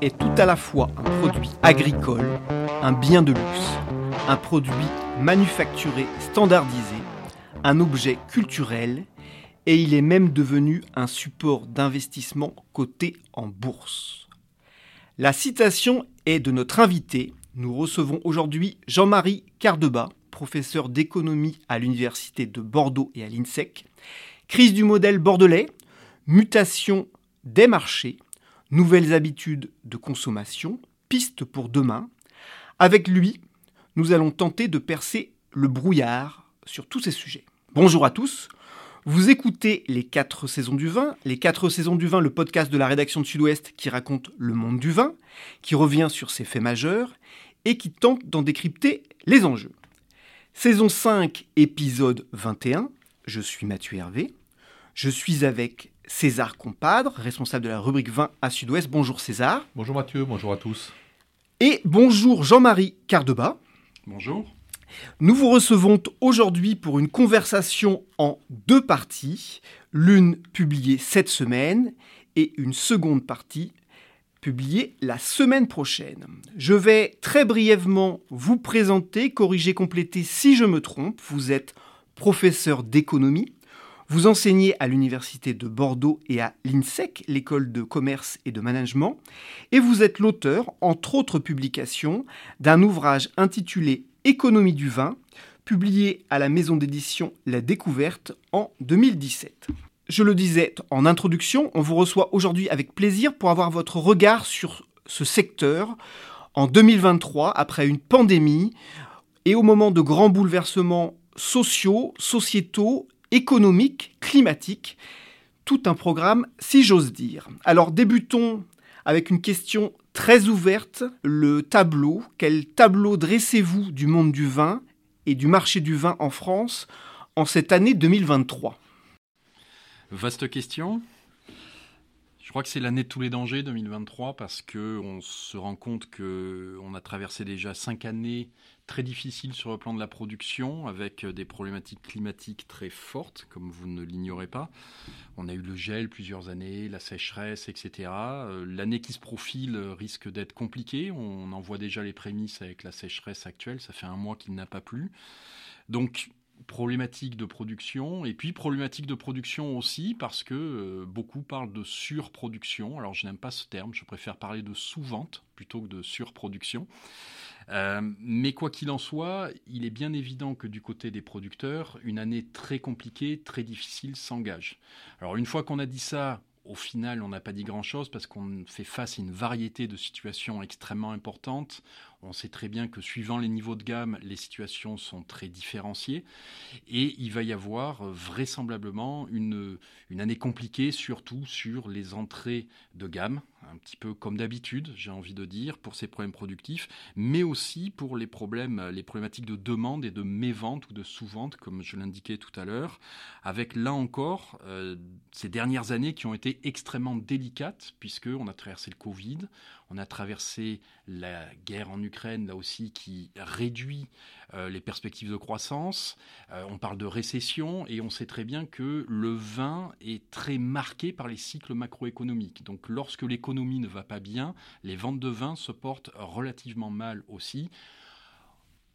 est tout à la fois un produit agricole, un bien de luxe, un produit manufacturé standardisé, un objet culturel et il est même devenu un support d'investissement coté en bourse. La citation est de notre invité. Nous recevons aujourd'hui Jean-Marie Cardeba, professeur d'économie à l'Université de Bordeaux et à l'INSEC. Crise du modèle bordelais, mutation des marchés, nouvelles habitudes de consommation, pistes pour demain. Avec lui, nous allons tenter de percer le brouillard sur tous ces sujets. Bonjour à tous. Vous écoutez Les 4 saisons du vin. Les 4 saisons du vin, le podcast de la rédaction de Sud-Ouest qui raconte le monde du vin, qui revient sur ses faits majeurs et qui tente d'en décrypter les enjeux. Saison 5, épisode 21. Je suis Mathieu Hervé. Je suis avec César Compadre, responsable de la rubrique 20 à Sud-Ouest. Bonjour César. Bonjour Mathieu, bonjour à tous. Et bonjour Jean-Marie Cardeba. Bonjour. Nous vous recevons aujourd'hui pour une conversation en deux parties, l'une publiée cette semaine et une seconde partie publiée la semaine prochaine. Je vais très brièvement vous présenter, corriger, compléter si je me trompe. Vous êtes professeur d'économie vous enseignez à l'Université de Bordeaux et à l'INSEC, l'école de commerce et de management, et vous êtes l'auteur, entre autres publications, d'un ouvrage intitulé Économie du vin, publié à la maison d'édition La Découverte en 2017. Je le disais en introduction, on vous reçoit aujourd'hui avec plaisir pour avoir votre regard sur ce secteur en 2023, après une pandémie et au moment de grands bouleversements sociaux, sociétaux économique, climatique, tout un programme, si j'ose dire. Alors débutons avec une question très ouverte, le tableau. Quel tableau dressez-vous du monde du vin et du marché du vin en France en cette année 2023 Vaste question. Crois que c'est l'année de tous les dangers 2023 parce que on se rend compte que on a traversé déjà cinq années très difficiles sur le plan de la production avec des problématiques climatiques très fortes comme vous ne l'ignorez pas. On a eu le gel plusieurs années, la sécheresse, etc. Euh, l'année qui se profile risque d'être compliquée. On en voit déjà les prémices avec la sécheresse actuelle. Ça fait un mois qu'il n'a pas plu. Donc problématique de production et puis problématique de production aussi parce que euh, beaucoup parlent de surproduction. Alors je n'aime pas ce terme, je préfère parler de sous-vente plutôt que de surproduction. Euh, mais quoi qu'il en soit, il est bien évident que du côté des producteurs, une année très compliquée, très difficile s'engage. Alors une fois qu'on a dit ça, au final, on n'a pas dit grand-chose parce qu'on fait face à une variété de situations extrêmement importantes. On sait très bien que suivant les niveaux de gamme, les situations sont très différenciées. Et il va y avoir euh, vraisemblablement une, une année compliquée, surtout sur les entrées de gamme, un petit peu comme d'habitude, j'ai envie de dire, pour ces problèmes productifs, mais aussi pour les problèmes, les problématiques de demande et de mévente ou de sous-vente, comme je l'indiquais tout à l'heure, avec là encore euh, ces dernières années qui ont été extrêmement délicates, puisqu'on a traversé le Covid, on a traversé la guerre en Ukraine, là aussi, qui réduit euh, les perspectives de croissance. Euh, on parle de récession et on sait très bien que le vin est très marqué par les cycles macroéconomiques. Donc lorsque l'économie ne va pas bien, les ventes de vin se portent relativement mal aussi.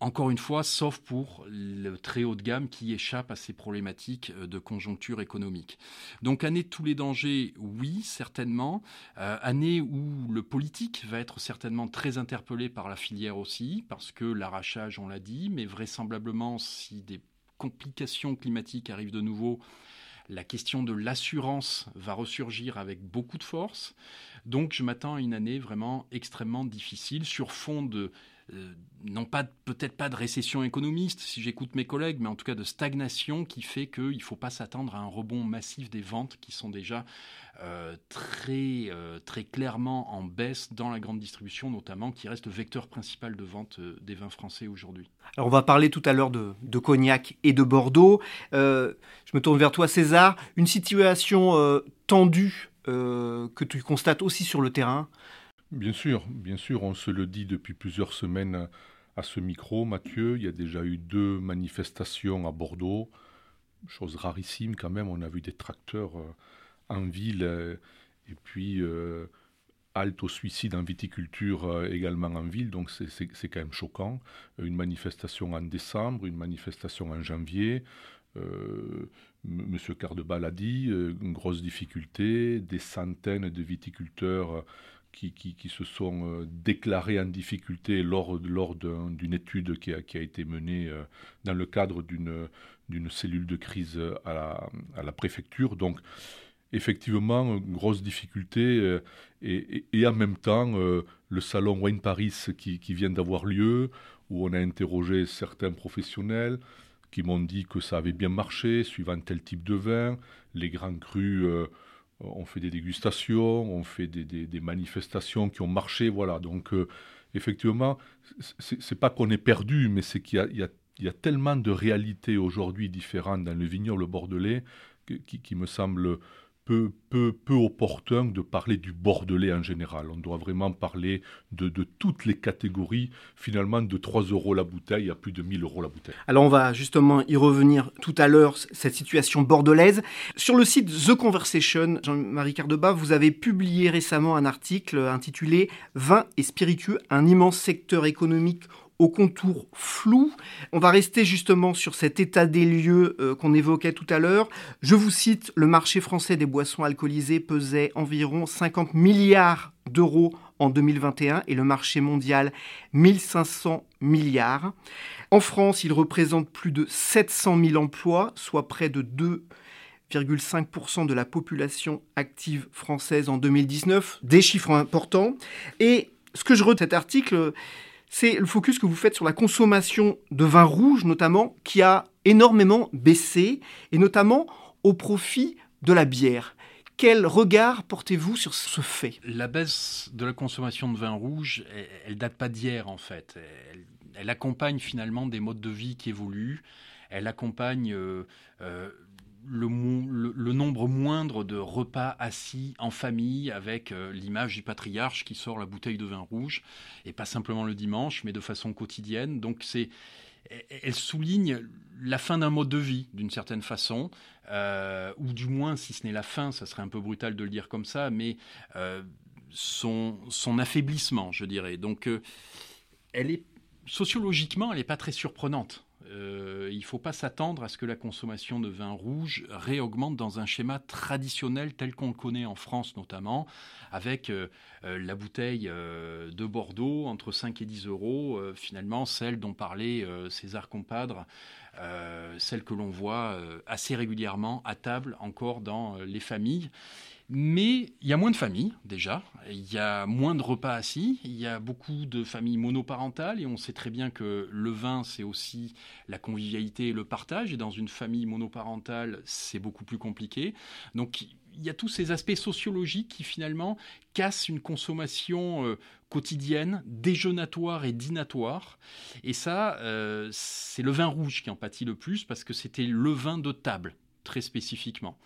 encore une fois, sauf pour le très haut de gamme qui échappe à ces problématiques euh, de conjoncture économique. Donc année de tous les dangers, oui, certainement. Euh, année où le politique va être certainement très interpellé par la filière aussi, parce que l'arrachage, on l'a dit, mais vraisemblablement, si des complications climatiques arrivent de nouveau, la question de l'assurance va ressurgir avec beaucoup de force. Donc je m'attends à une année vraiment extrêmement difficile sur fond de euh, non pas peut-être pas de récession économiste si j'écoute mes collègues, mais en tout cas de stagnation qui fait qu'il ne faut pas s'attendre à un rebond massif des ventes qui sont déjà euh, très, euh, très clairement en baisse dans la grande distribution notamment, qui reste le vecteur principal de vente des vins français aujourd'hui. Alors on va parler tout à l'heure de, Cognac et de Bordeaux. je me tourne vers toi César. Une situation tendue que tu constates aussi sur le terrain Bien sûr, bien sûr, on se le dit depuis plusieurs semaines à ce micro, Mathieu. Il y a déjà eu deux manifestations à Bordeaux, chose rarissime quand même. On a vu des tracteurs euh, en ville euh, et puis euh, halte au suicide en viticulture également en ville, donc c'est quand même choquant. Une manifestation en décembre, une manifestation en janvier. Monsieur Cardebal a dit, une grosse difficulté, des centaines de viticulteurs qui, se sont euh, déclarés en difficulté lors, lors d'une étude qui a, qui a, été menée euh, dans le cadre d'une cellule de crise à la, à la, préfecture. Donc, effectivement, grosse difficulté. Euh, et, et, en même temps, le salon Wine Paris qui, qui vient d'avoir lieu, où on a interrogé certains professionnels qui m'ont dit que ça avait bien marché, suivant tel type de vin. Les grands crus on fait des dégustations, on fait des, manifestations qui ont marché, voilà. Donc, euh, effectivement, c'est pas qu'on est perdu, mais c'est qu'il y, a, tellement de réalités aujourd'hui différentes dans le vignoble bordelais qui, me semble peu, peu, opportun de parler du Bordelais en général. On doit vraiment parler de, de toutes les catégories, finalement de 3 euros la bouteille à plus de 1000 euros la bouteille. Alors on va justement y revenir tout à l'heure, cette situation bordelaise. Sur le site The Conversation, Jean-Marie Cardeba, vous avez publié récemment un article intitulé Vin et spiritueux, un immense secteur économique au contour flou. On va rester justement sur cet état des lieux euh, qu'on évoquait tout à l'heure. Je vous cite, le marché français des boissons alcoolisées pesait environ 50 milliards d'euros en 2021 et le marché mondial 1500 milliards. En France, il représente plus de 700 000 emplois, soit près de 2,5% de la population active française en 2019. Des chiffres importants. Et ce que je retiens cet article, c'est le focus que vous faites sur la consommation de vin rouge notamment, qui a énormément baissé, et notamment au profit de la bière. Quel regard portez-vous sur ce fait? La baisse de la consommation de vin rouge, elle, ne date pas d'hier en fait. Elle, accompagne finalement des modes de vie qui évoluent. Elle accompagne euh, euh, le, nombre moindre de repas assis en famille avec euh, l'image du patriarche qui sort la bouteille de vin rouge, et pas simplement le dimanche, mais de façon quotidienne. Donc c'est, elle souligne la fin d'un mode de vie d'une certaine façon, euh, ou du moins, si ce n'est la fin, ça serait un peu brutal de le dire comme ça, mais euh, son, affaiblissement, je dirais. Donc elle est sociologiquement, elle n'est pas très surprenante. Euh, il ne faut pas s'attendre à ce que la consommation de vin rouge réaugmente dans un schéma traditionnel tel qu'on le connaît en France notamment, avec euh, euh, la bouteille de Bordeaux entre 5 et 10 euros, finalement celle dont parlait César Compadre, celle que l'on voit assez régulièrement à table encore dans les familles. Mais il y a moins de familles déjà, il y a moins de repas assis, il y a beaucoup de familles monoparentales et on sait très bien que le vin c'est aussi la convivialité et le partage et dans une famille monoparentale c'est beaucoup plus compliqué. Donc il y a tous ces aspects sociologiques qui finalement cassent une consommation euh, quotidienne, déjeunatoire et dînatoire. Et ça, euh, c'est le vin rouge qui en pâtit le plus parce que c'était le vin de table, très spécifiquement.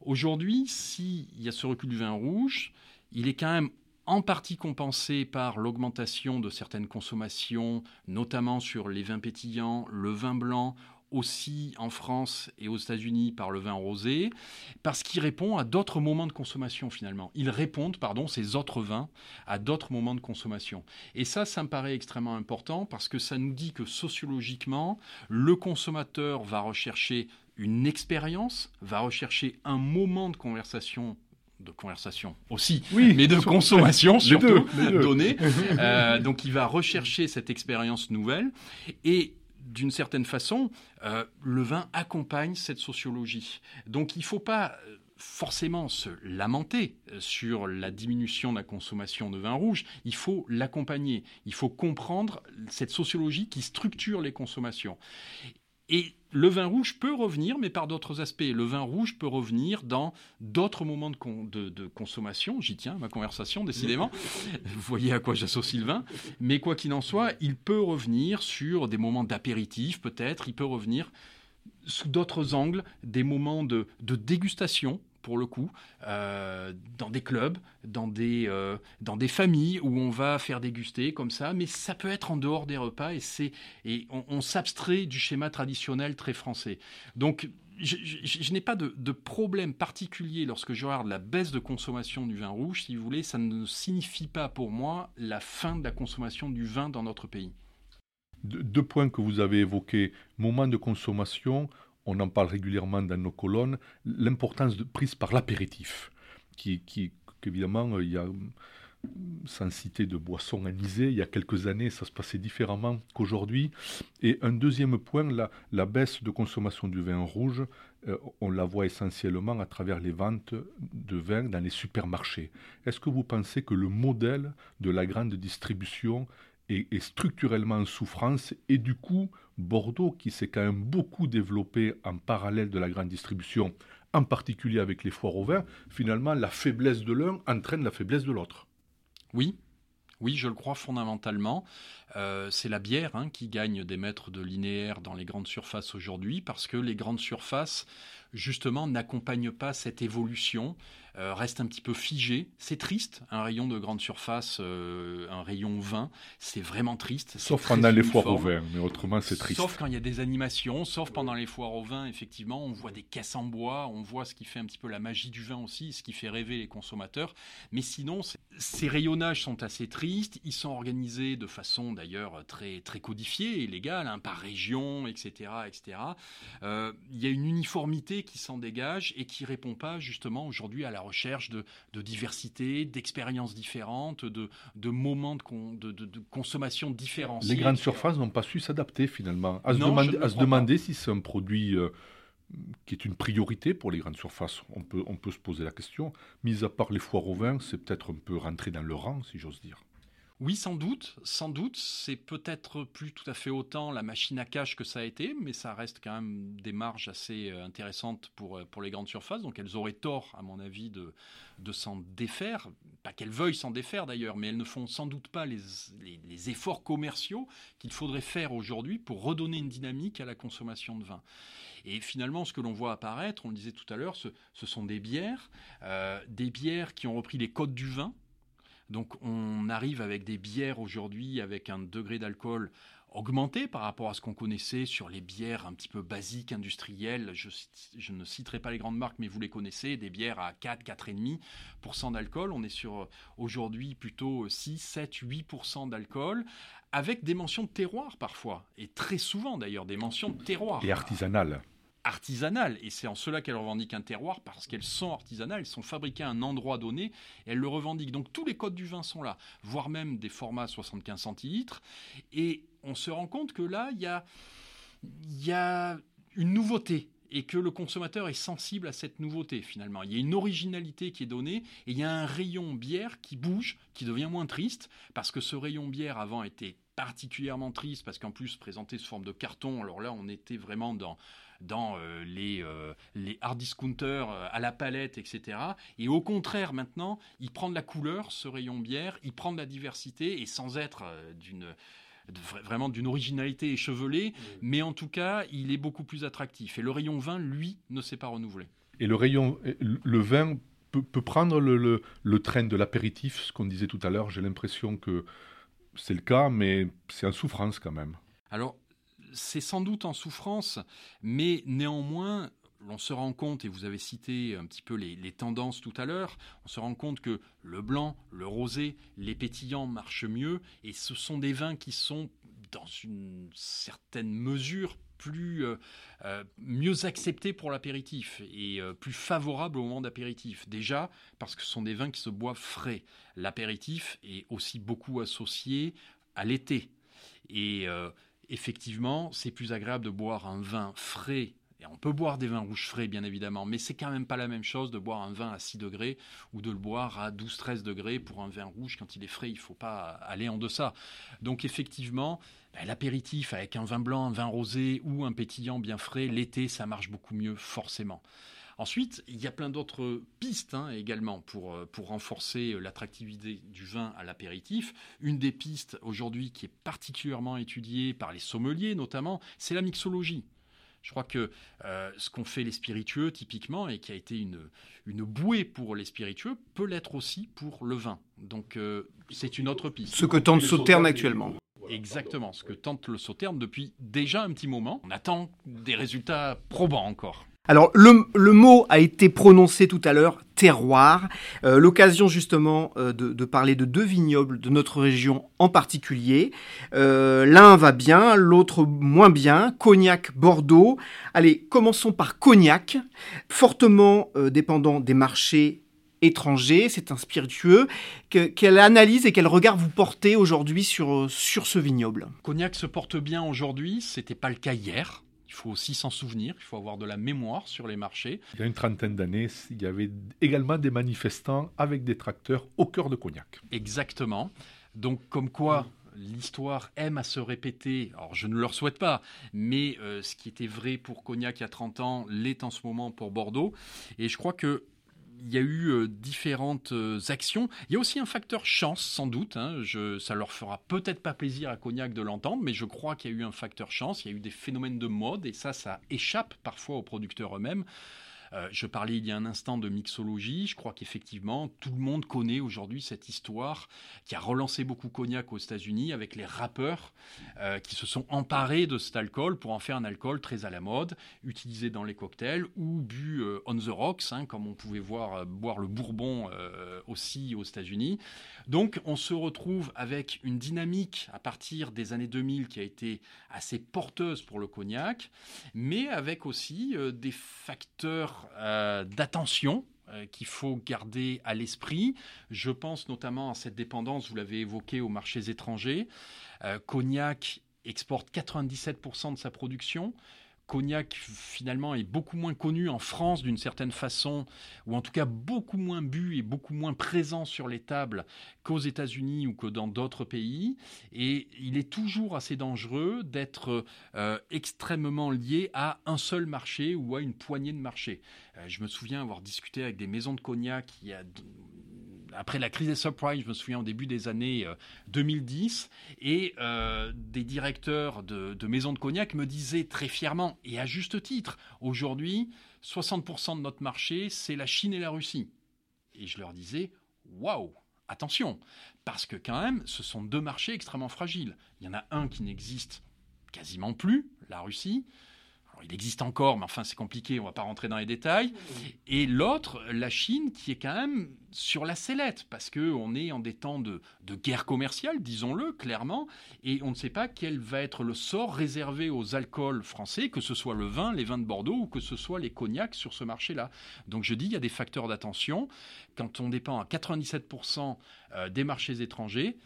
Aujourd'hui, s'il y a ce recul du vin rouge, il est quand même en partie compensé par l'augmentation de certaines consommations, notamment sur les vins pétillants, le vin blanc, aussi en France et aux États-Unis par le vin rosé, parce qu'il répond à d'autres moments de consommation finalement. Ils répondent, pardon, ces autres vins à d'autres moments de consommation. Et ça, ça me paraît extrêmement important parce que ça nous dit que sociologiquement, le consommateur va rechercher une expérience, va rechercher un moment de conversation de conversation aussi, oui, mais de consommation surtout donnée. Euh, donc il va rechercher cette expérience nouvelle et d'une certaine façon, euh, le vin accompagne cette sociologie. Donc il ne faut pas euh, forcément se lamenter sur la diminution de la consommation de vin rouge, il faut l'accompagner, il faut comprendre cette sociologie qui structure les consommations. Et le vin rouge peut revenir, mais par d'autres aspects. Le vin rouge peut revenir dans d'autres moments de, consommation. J'y tiens, ma conversation, décidément. Vous voyez à quoi j'associe le vin. Mais quoi qu'il en soit, il peut revenir sur des moments d'apéritif, peut-être. Il peut revenir sous d'autres angles, des moments de dégustation pour le coup, euh, dans des clubs, dans des, euh, dans des familles où on va faire déguster comme ça, mais ça peut être en dehors des repas et, et on, s'abstrait du schéma traditionnel très français. Donc, je, n'ai pas de, problème particulier lorsque je regarde la baisse de consommation du vin rouge, si vous voulez, ça ne signifie pas pour moi la fin de la consommation du vin dans notre pays. deux points que vous avez évoqués, moment de consommation, on en parle régulièrement dans nos colonnes, l'importance prise par l'apéritif, qui, qui évidemment, euh, il y a, sans citer de boissons anisées, il y a quelques années, ça se passait différemment qu'aujourd'hui. Et un deuxième point, la, la, baisse de consommation du vin rouge, euh, on la voit essentiellement à travers les ventes de vin dans les supermarchés. Est-ce que vous pensez que le modèle de la grande distribution est, structurellement en souffrance et du coup Bordeaux qui s'est quand même beaucoup développé en parallèle de la grande distribution, en particulier avec les foires au vin, finalement la faiblesse de l'un entraîne la faiblesse de l'autre. Oui, oui, je le crois fondamentalement. Euh, c'est la bière hein, qui gagne des mètres de linéaire dans les grandes surfaces aujourd'hui parce que les grandes surfaces, justement, n'accompagnent pas cette évolution euh, reste un petit peu figé. C'est triste, un rayon de grande surface, euh, un rayon vin, c'est vraiment triste. Sauf pendant les foires au vin, mais autrement c'est triste. Sauf quand il y a des animations, sauf pendant les foires au vin, effectivement, on voit des caisses en bois, on voit ce qui fait un petit peu la magie du vin aussi, ce qui fait rêver les consommateurs. Mais sinon, ces rayonnages sont assez tristes, ils sont organisés de façon d'ailleurs très, très codifiée et légale, hein, par région, etc. etc. Euh, il y a une uniformité qui s'en dégage et qui répond pas justement aujourd'hui à la recherche de, diversité, d'expériences différentes, de, moments de, consommation différents. Les grandes surfaces n'ont pas su s'adapter finalement. À se demander, à se demander si c'est un produit euh, qui est une priorité pour les grandes surfaces. On peut, on peut se poser la question. Mis à part les foires au vin, c'est peut-être un peu rentré dans le rang, si j'ose dire. Oui, sans doute, sans doute. C'est peut-être plus tout à fait autant la machine à cash que ça a été, mais ça reste quand même des marges assez euh, intéressantes pour, euh, pour les grandes surfaces. Donc elles auraient tort, à mon avis, de, de s'en défaire. Pas qu'elles veuillent s'en défaire d'ailleurs, mais elles ne font sans doute pas les, les, efforts commerciaux qu'il faudrait faire aujourd'hui pour redonner une dynamique à la consommation de vin. Et finalement, ce que l'on voit apparaître, on le disait tout à l'heure, ce, ce sont des bières, euh, des bières qui ont repris les codes du vin donc on arrive avec des bières aujourd'hui avec un degré d'alcool augmenté par rapport à ce qu'on connaissait sur les bières un petit peu basiques, industrielles. Je, ne citerai pas les grandes marques, mais vous les connaissez, des bières à 4, 4,5% d'alcool. On est sur aujourd'hui plutôt 6, 7, 8% d'alcool, avec des mentions de terroir parfois, et très souvent d'ailleurs des mentions de terroir. Et artisanales artisanales. Et c'est en cela qu'elles revendiquent un terroir, parce qu'elles sont artisanales, elles sont fabriquées à un endroit donné, et elles le revendiquent. Donc tous les codes du vin sont là, voire même des formats 75 centilitres. Et on se rend compte que là, il y a, y a une nouveauté et que le consommateur est sensible à cette nouveauté finalement. Il y a une originalité qui est donnée et il y a un rayon bière qui bouge, qui devient moins triste, parce que ce rayon bière avant était particulièrement triste, parce qu'en plus présenté sous forme de carton, alors là on était vraiment dans dans euh, les, euh, les hard discounters euh, à la palette, etc. Et au contraire, maintenant, il prend de la couleur, ce rayon bière, il prend de la diversité, et sans être d'une vraiment d'une originalité échevelée, mais en tout cas, il est beaucoup plus attractif. Et le rayon vin, lui, ne s'est pas renouvelé. Et le rayon, le vin peut, prendre le, le, le train de l'apéritif, ce qu'on disait tout à l'heure. J'ai l'impression que c'est le cas, mais c'est en souffrance quand même. Alors, c'est sans doute en souffrance, mais néanmoins, l'on se rend compte, et vous avez cité un petit peu les, tendances tout à l'heure, on se rend compte que le blanc, le rosé, les pétillants marchent mieux, et ce sont des vins qui sont, dans une certaine mesure, plus euh, euh, mieux acceptés pour l'apéritif et euh, plus favorables au moment d'apéritif. Déjà parce que ce sont des vins qui se boivent frais. L'apéritif est aussi beaucoup associé à l'été. Et effectivement, c'est plus agréable de boire un vin frais on peut boire des vins rouges frais, bien évidemment, mais c'est quand même pas la même chose de boire un vin à 6 degrés ou de le boire à 12-13 degrés pour un vin rouge. Quand il est frais, il faut pas aller en deçà. Donc effectivement, ben, l'apéritif avec un vin blanc, un vin rosé ou un pétillant bien frais, l'été, ça marche beaucoup mieux, forcément. Ensuite, il y a plein d'autres pistes hein, également pour, euh, pour renforcer l'attractivité du vin à l'apéritif. Une des pistes aujourd'hui qui est particulièrement étudiée par les sommeliers notamment, c'est la mixologie. Je crois que euh, ce qu'ont fait les spiritueux, typiquement, et qui a été une, une bouée pour les spiritueux, peut l'être aussi pour le vin. Donc, euh, c'est une autre piste. Ce que tente Sauterne actuellement. Exactement, ce que tente le Sauterne depuis déjà un petit moment. On attend des résultats probants encore. Alors le, mot a été prononcé tout à l'heure, terroir, euh, l'occasion justement euh, de, parler de deux vignobles de notre région en particulier. Euh, l'un va bien, l'autre moins bien, Cognac, Bordeaux. Allez, commençons par Cognac, fortement dépendant des marchés étrangers, c'est un spiritueux. quelle analyse et quel regard vous portez aujourd'hui sur, sur ce vignoble? Cognac se porte bien aujourd'hui, c'était pas le cas hier. Il faut aussi s'en souvenir, il faut avoir de la mémoire sur les marchés. Il y a une trentaine d'années, il y avait également des manifestants avec des tracteurs au cœur de Cognac. Exactement. Donc comme quoi l'histoire aime à se répéter. Alors je ne leur souhaite pas, mais euh, ce qui était vrai pour Cognac il y a 30 ans l'est en ce moment pour Bordeaux. Et je crois que il y a eu euh, différentes euh, actions. Il y a aussi un facteur chance, sans doute. Hein. Je, ça leur fera peut-être pas plaisir à Cognac de l'entendre, mais je crois qu'il y a eu un facteur chance. Il y a eu des phénomènes de mode, et ça, ça échappe parfois aux producteurs eux-mêmes. Euh, je parlais il y a un instant de mixologie. Je crois qu'effectivement, tout le monde connaît aujourd'hui cette histoire qui a relancé beaucoup Cognac aux États-Unis avec les rappeurs euh, qui se sont emparés de cet alcool pour en faire un alcool très à la mode, utilisé dans les cocktails ou bu euh, on the rocks, hein, comme on pouvait voir boire le bourbon aussi aux États-Unis. Donc, on se retrouve avec une dynamique à partir des années 2000 qui a été assez porteuse pour le cognac, mais avec aussi des facteurs euh, d'attention euh, qu'il faut garder à l'esprit. Je pense notamment à cette dépendance, vous l'avez évoqué, aux marchés étrangers. Euh, Cognac exporte 97% de sa production. Cognac finalement est beaucoup moins connu en France d'une certaine façon, ou en tout cas beaucoup moins bu et beaucoup moins présent sur les tables qu'aux États-Unis ou que dans d'autres pays. Et il est toujours assez dangereux d'être euh, extrêmement lié à un seul marché ou à une poignée de marchés. Euh, je me souviens avoir discuté avec des maisons de cognac il a après la crise des subprimes, je me souviens au début des années 2010, euh, et euh, des directeurs de, maisons de cognac me disaient très fièrement, et à juste titre, aujourd'hui, 60% de notre marché, c'est la Chine et la Russie. Et je leur disais, waouh, attention, parce que quand même, ce sont deux marchés extrêmement fragiles. Il y en a un qui n'existe quasiment plus, la Russie, il existe encore, mais enfin c'est compliqué, on ne va pas rentrer dans les détails. Et l'autre, la Chine, qui est quand même sur la sellette, parce qu'on est en des temps de, guerre commerciale, disons-le clairement, et on ne sait pas quel va être le sort réservé aux alcools français, que ce soit le vin, les vins de Bordeaux, ou que ce soit les cognacs sur ce marché-là. Donc je dis, il y a des facteurs d'attention. Quand on dépend à 97% euh, des marchés étrangers,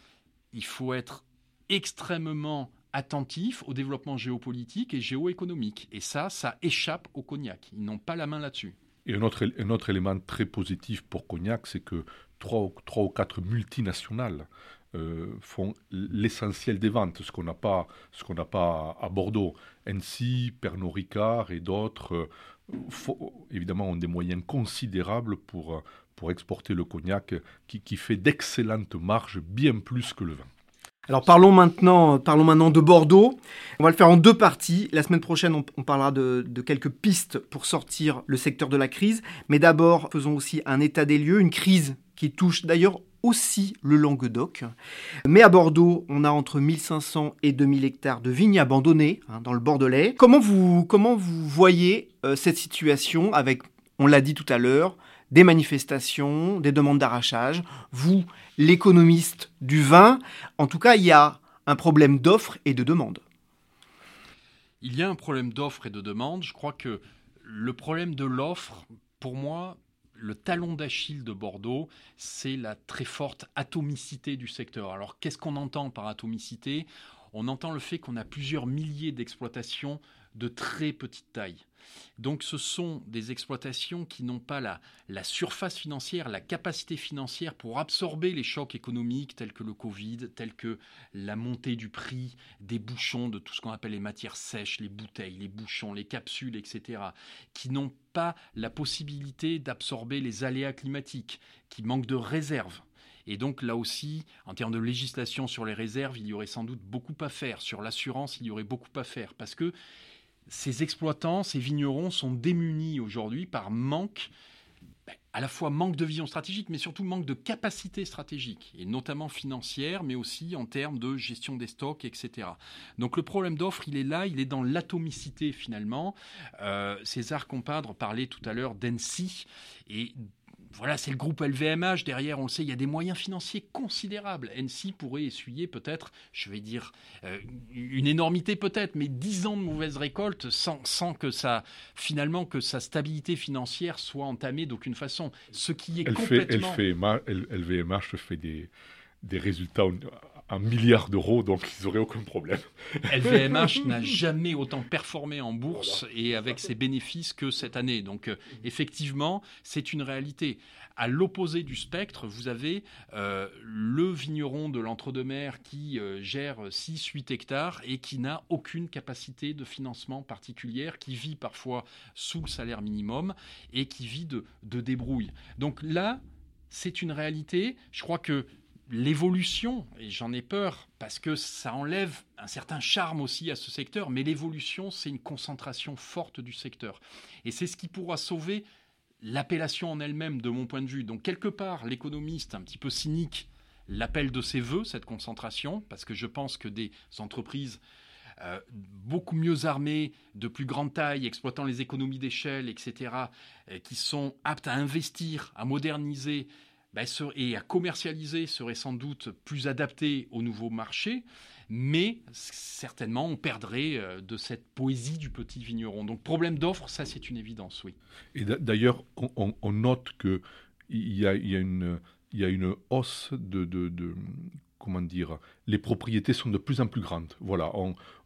il faut être extrêmement attentifs au développement géopolitique et géoéconomique. Et ça, ça échappe au cognac. Ils n'ont pas la main là-dessus. Et un autre, élément très positif pour Cognac, c'est que trois, ou quatre multinationales euh, font l'essentiel des ventes, ce qu'on n'a pas, pas à Bordeaux. NC, Pernod Ricard et d'autres, euh, évidemment, ont des moyens considérables pour, pour exporter le cognac, qui, qui fait d'excellentes marges, bien plus que le vin. Alors parlons maintenant, parlons maintenant de Bordeaux. On va le faire en deux parties. La semaine prochaine, on, parlera de, quelques pistes pour sortir le secteur de la crise. Mais d'abord, faisons aussi un état des lieux, une crise qui touche d'ailleurs aussi le Languedoc. Mais à Bordeaux, on a entre 1500 et 2000 hectares de vignes abandonnées hein, dans le Bordelais. Comment vous, comment vous voyez euh, cette situation avec, on l'a dit tout à l'heure, des manifestations, des demandes d'arrachage? Vous, l'économiste du vin, en tout cas, il y a un problème d'offre et de demande. Il y a un problème d'offre et de demande. Je crois que le problème de l'offre, pour moi, le talon d'Achille de Bordeaux, c'est la très forte atomicité du secteur. Alors qu'est-ce qu'on entend par atomicité? On entend le fait qu'on a plusieurs milliers d'exploitations de très petite taille. Donc ce sont des exploitations qui n'ont pas la, surface financière, la capacité financière pour absorber les chocs économiques tels que le Covid, tels que la montée du prix des bouchons, de tout ce qu'on appelle les matières sèches, les bouteilles, les bouchons, les capsules, etc., qui n'ont pas la possibilité d'absorber les aléas climatiques, qui manquent de réserves. Et donc là aussi, en termes de législation sur les réserves, il y aurait sans doute beaucoup à faire. Sur l'assurance, il y aurait beaucoup à faire. Parce que ces exploitants, ces vignerons sont démunis aujourd'hui par manque, à la fois manque de vision stratégique, mais surtout manque de capacité stratégique, et notamment financière, mais aussi en termes de gestion des stocks, etc. Donc le problème d'offre, il est là, il est dans l'atomicité finalement. Euh, César Compadre parlait tout à l'heure d'ENSI, et voilà, c'est le groupe LVMH. Derrière, on le sait, il y a des moyens financiers considérables. NC pourrait essuyer peut-être, je vais dire, euh, une énormité peut-être, mais 10 ans de mauvaise récolte sans, sans, que ça, finalement, que sa stabilité financière soit entamée d'aucune façon. Ce qui est elle complètement... Fait, elle fait, LVMH fait des, des résultats un milliard d'euros, donc ils n'auraient aucun problème. LVMH n'a jamais autant performé en bourse et avec ses bénéfices que cette année. Donc euh, effectivement, c'est une réalité. À l'opposé du spectre, vous avez euh, le vigneron de l'entre-deux-mer qui euh, gère 6-8 hectares et qui n'a aucune capacité de financement particulière, qui vit parfois sous le salaire minimum et qui vit de, de débrouille. Donc là, c'est une réalité. Je crois que l'évolution, et j'en ai peur parce que ça enlève un certain charme aussi à ce secteur, mais l'évolution, c'est une concentration forte du secteur. Et c'est ce qui pourra sauver l'appellation en elle-même, de mon point de vue. Donc, quelque part, l'économiste, un petit peu cynique, l'appelle de ses voeux, cette concentration, parce que je pense que des entreprises euh, beaucoup mieux armées, de plus grande taille, exploitant les économies d'échelle, etc., euh, qui sont aptes à investir, à moderniser, et à commercialiser serait sans doute plus adapté au nouveau marché, mais certainement on perdrait euh, de cette poésie du petit vigneron. Donc problème d'offre, ça c'est une évidence, oui. Et d'ailleurs, on, note qu'il y, a, une, y a une hausse de, de comment dire, les propriétés sont de plus en plus grandes. Voilà,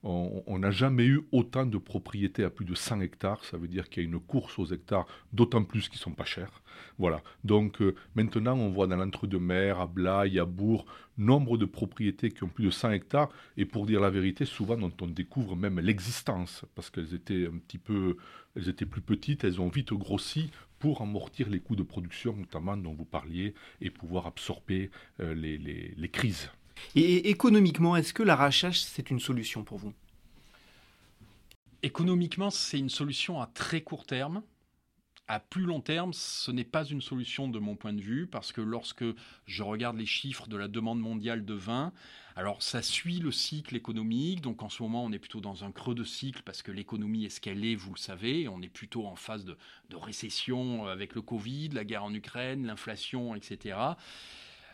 on n'a jamais eu autant de propriétés à plus de 100 hectares. Ça veut dire qu'il y a une course aux hectares, d'autant plus qu'ils sont pas chers. Voilà. Donc euh, maintenant, on voit dans l'entre-deux-mer, à Blaye, à Bourg, nombre de propriétés qui ont plus de 100 hectares. Et pour dire la vérité, souvent, dont on découvre même l'existence, parce qu'elles étaient un petit peu, elles étaient plus petites, elles ont vite grossi pour amortir les coûts de production, notamment dont vous parliez, et pouvoir absorber euh, les, les, crises. Et économiquement, est-ce que l'arrachage, c'est une solution pour vous? Économiquement, c'est une solution à très court terme. À plus long terme, ce n'est pas une solution de mon point de vue, parce que lorsque je regarde les chiffres de la demande mondiale de vin, alors ça suit le cycle économique, donc en ce moment on est plutôt dans un creux de cycle, parce que l'économie est ce qu'elle est, vous le savez, on est plutôt en phase de, récession avec le Covid, la guerre en Ukraine, l'inflation, etc.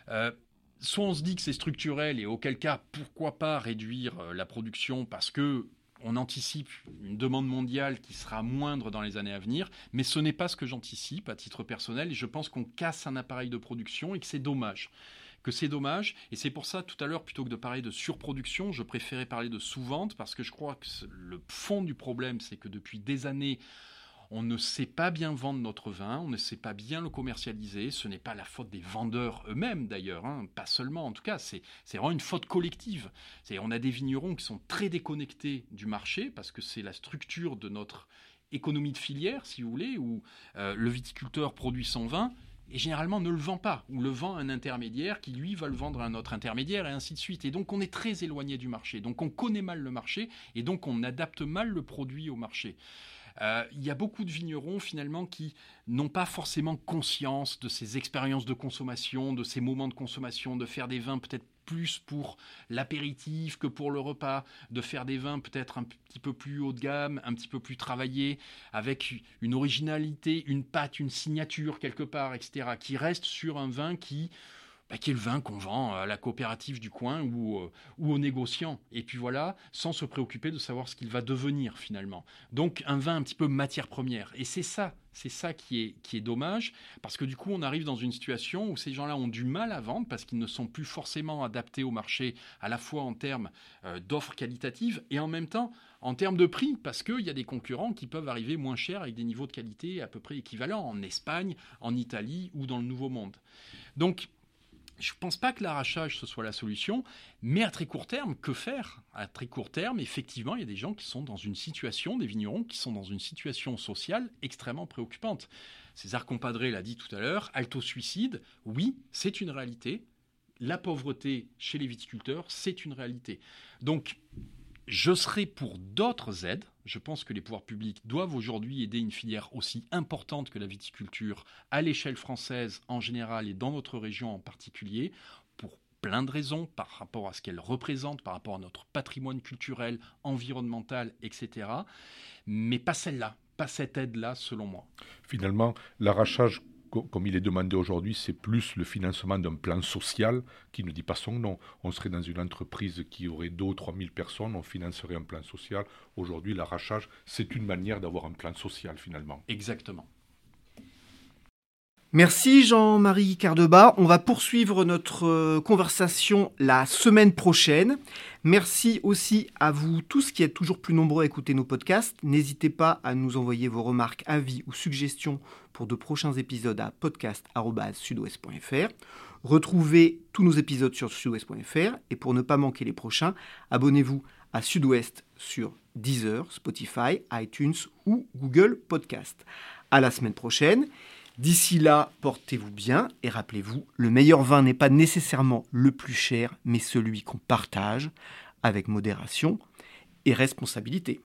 Euh, soit on se dit que c'est structurel, et auquel cas, pourquoi pas réduire euh, la production, parce que on anticipe une demande mondiale qui sera moindre dans les années à venir, mais ce n'est pas ce que j'anticipe à titre personnel, et je pense qu'on casse un appareil de production et que c'est dommage. Que c'est dommage, et c'est pour ça tout à l'heure, plutôt que de parler de surproduction, je préférais parler de sous-vente, parce que je crois que le fond du problème, c'est que depuis des années, on ne sait pas bien vendre notre vin, on ne sait pas bien le commercialiser. Ce n'est pas la faute des vendeurs eux-mêmes d'ailleurs, hein, pas seulement en tout cas, c'est vraiment une faute collective. On a des vignerons qui sont très déconnectés du marché parce que c'est la structure de notre économie de filière, si vous voulez, où euh, le viticulteur produit son vin et généralement ne le vend pas, ou le vend à un intermédiaire qui lui va le vendre à un autre intermédiaire, et ainsi de suite. Et donc on est très éloigné du marché, donc on connaît mal le marché, et donc on adapte mal le produit au marché. Euh, il y a beaucoup de vignerons finalement qui n'ont pas forcément conscience de ces expériences de consommation, de ces moments de consommation, de faire des vins peut-être plus pour l'apéritif que pour le repas, de faire des vins peut-être un petit peu plus haut de gamme, un petit peu plus travaillés, avec une originalité, une pâte, une signature quelque part, etc., qui reste sur un vin qui bah, le vin qu'on vend à la coopérative du coin ou, euh, ou aux négociants. Et puis voilà, sans se préoccuper de savoir ce qu'il va devenir finalement. Donc un vin un petit peu matière première. Et c'est ça, c'est ça qui est, qui est dommage, parce que du coup on arrive dans une situation où ces gens-là ont du mal à vendre parce qu'ils ne sont plus forcément adaptés au marché, à la fois en termes euh, d'offres qualitatives et en même temps en termes de prix, parce qu'il y a des concurrents qui peuvent arriver moins chers avec des niveaux de qualité à peu près équivalents en Espagne, en Italie ou dans le Nouveau Monde. Donc je ne pense pas que l'arrachage ce soit la solution, mais à très court terme, que faire? À très court terme, effectivement, il y a des gens qui sont dans une situation, des vignerons qui sont dans une situation sociale extrêmement préoccupante. César Compadré l'a dit tout à l'heure, alto-suicide, oui, c'est une réalité. La pauvreté chez les viticulteurs, c'est une réalité. Donc, je serai pour d'autres aides. Je pense que les pouvoirs publics doivent aujourd'hui aider une filière aussi importante que la viticulture à l'échelle française en général et dans notre région en particulier pour plein de raisons par rapport à ce qu'elle représente, par rapport à notre patrimoine culturel, environnemental, etc. Mais pas celle-là, pas cette aide-là selon moi. Finalement, l'arrachage comme il est demandé aujourd'hui, c'est plus le financement d'un plan social qui ne dit pas son nom. On serait dans une entreprise qui aurait 2 ou 3 000 personnes, on financerait un plan social. Aujourd'hui, l'arrachage, c'est une manière d'avoir un plan social finalement. Exactement. Merci Jean-Marie Cardeba. On va poursuivre notre euh, conversation la semaine prochaine. Merci aussi à vous tous qui êtes toujours plus nombreux à écouter nos podcasts. N'hésitez pas à nous envoyer vos remarques, avis ou suggestions pour de prochains épisodes à podcast.sudouest.fr. Retrouvez tous nos épisodes sur sudouest.fr et pour ne pas manquer les prochains, abonnez-vous à Sudouest sur Deezer, Spotify, iTunes ou Google Podcast. À la semaine prochaine. D'ici là, portez-vous bien et rappelez-vous, le meilleur vin n'est pas nécessairement le plus cher, mais celui qu'on partage avec modération et responsabilité.